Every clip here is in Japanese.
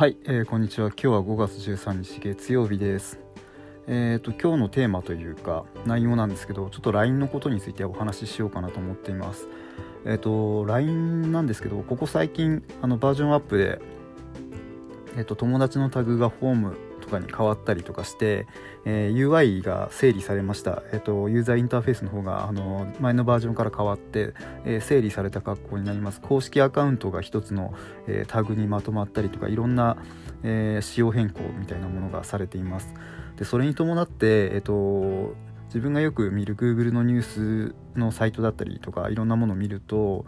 はい、えー、こんにちは。今日は5月13日月曜日です。えーと、今日のテーマというか内容なんですけどちょっと LINE のことについてお話ししようかなと思っています。えっ、ー、と LINE なんですけどここ最近あのバージョンアップでえっ、ー、と友達のタグがホームかに変わったりとかして、えー、UI が整理されました、えーと、ユーザーインターフェースの方があの前のバージョンから変わって、えー、整理された格好になります。公式アカウントが1つの、えー、タグにまとまったりとかいろんな、えー、仕様変更みたいなものがされています。でそれに伴って、えーと自分がよく見る Google のニュースのサイトだったりとかいろんなものを見ると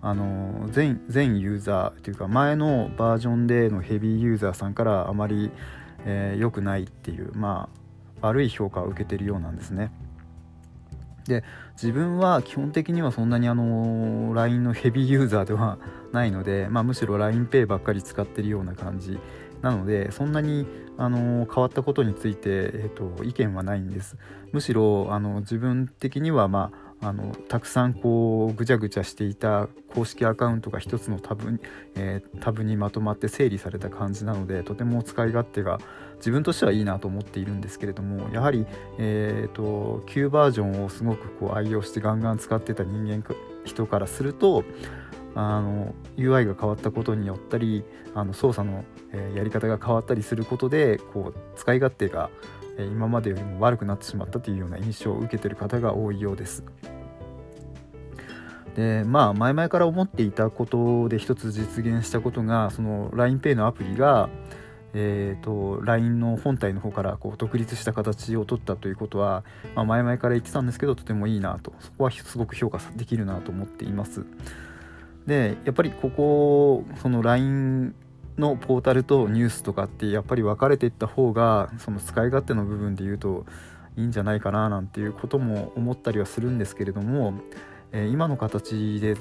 あの全全ユーザーというか前のバージョンでのヘビーユーザーさんからあまりえー、良くないっていうまあ悪い評価を受けてるようなんですね。で自分は基本的にはそんなにあの LINE のヘビーユーザーではないので、まあ、むしろ LINEPay ばっかり使ってるような感じなのでそんなにあの変わったことについて、えーと、意見はないんですむしろあの自分的にはまああのたくさんこうぐちゃぐちゃしていた公式アカウントが一つのタブに、えー、タブにまとまって整理された感じなのでとても使い勝手が自分としてはいいなと思っているんですけれどもやはり、えーと、旧バージョンをすごくこう愛用してガンガン使ってた人間人からするとあの UI が変わったことによったりあの操作の、えー、やり方が変わったりすることでこう使い勝手が今までよりも悪くなってしまったというような印象を受けている方が多いようです。でまあ前々から思っていたことで一つ実現したことがその LINEPay のアプリが、えーと、LINE の本体の方からこう独立した形を取ったということは、まあ、前々から言ってたんですけどとてもいいなとそこはすごく評価できるなと思っていますでやっぱりここその LINE のポータルとニュースとかってやっぱり分かれていった方がその使い勝手の部分で言うといいんじゃないかななんていうことも思ったりはするんですけれども、えー、今の形で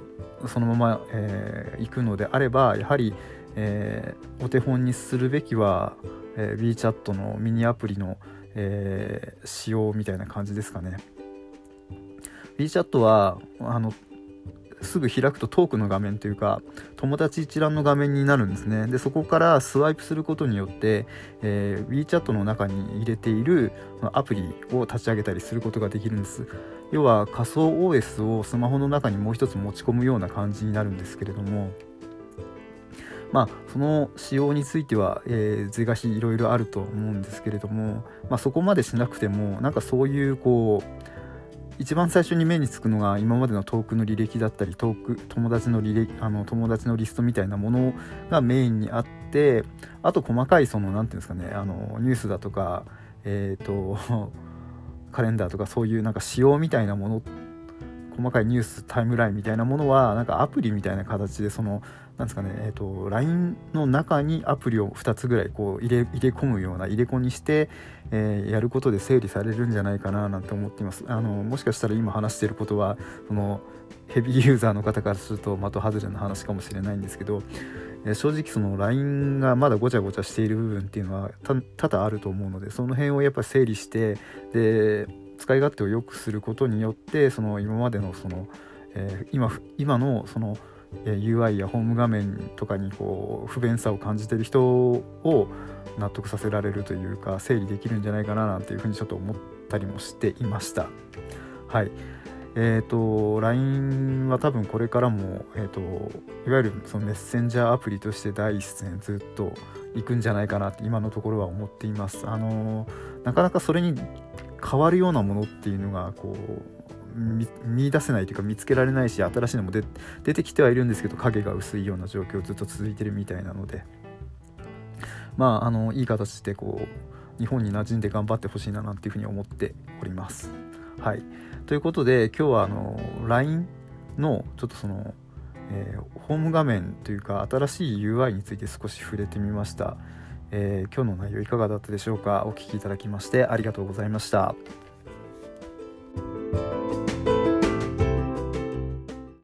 そのまま、えー、行くのであればやはり、えー、お手本にするべきは、えー、WeChat のミニアプリの、えー、仕様みたいな感じですかね。WeChat はあのすぐ開くとトークの画面というか友達一覧の画面になるんですね。でそこからスワイプすることによって、えー、WeChat の中に入れているアプリを立ち上げたりすることができるんです。要は仮想 OS をスマホの中にもう一つ持ち込むような感じになるんですけれどもまあ、その仕様については、えー、是が非いろいろあると思うんですけれども、まあ、そこまでしなくてもなんかそういうこう一番最初に目につくのが今までのトークの履歴だったりトーク友達の履歴あの友達のリストみたいなものがメインにあってあと細かいその何て言うんですかねあのニュースだとかえっ、ー、とカレンダーとかそういうなんか仕様みたいなもの細かいニュースタイムラインみたいなものはなんかアプリみたいな形でそのなんですかねえっ、ー、と LINE の中にアプリを2つぐらいこう入れ入れ込むような入れ子にして、えー、やることで整理されるんじゃないかななんて思っています。あのもしかしたら今話していることはそのヘビーユーザーの方からすると的外れの話かもしれないんですけど、えー、正直その LINE がまだごちゃごちゃしている部分っていうのは多々あると思うのでその辺をやっぱ整理してで使い勝手を良くすることによってその今までのその、えー、今今のその UI やホーム画面とかにこう不便さを感じてる人を納得させられるというか整理できるんじゃないかななんていうふうにちょっと思ったりもしていました。はいえーと、LINE は多分これからも、えーと、いわゆるそのメッセンジャーアプリとして第一線ずっと行くんじゃないかなって今のところは思っています。あのなかなかそれに変わるようなものっていうのがこう見出せないというか見つけられないし新しいのも出てきてはいるんですけど影が薄いような状況ずっと続いてるみたいなのでまああのいい形でこう日本に馴染んで頑張ってほしいななんていうふうに思っております。はい、ということで今日はあの LINE のちょっとその、えー、ホーム画面というか新しい UI について少し触れてみました。えー、今日の内容いかがだったでしょうか？お聴きいただきましてありがとうございました。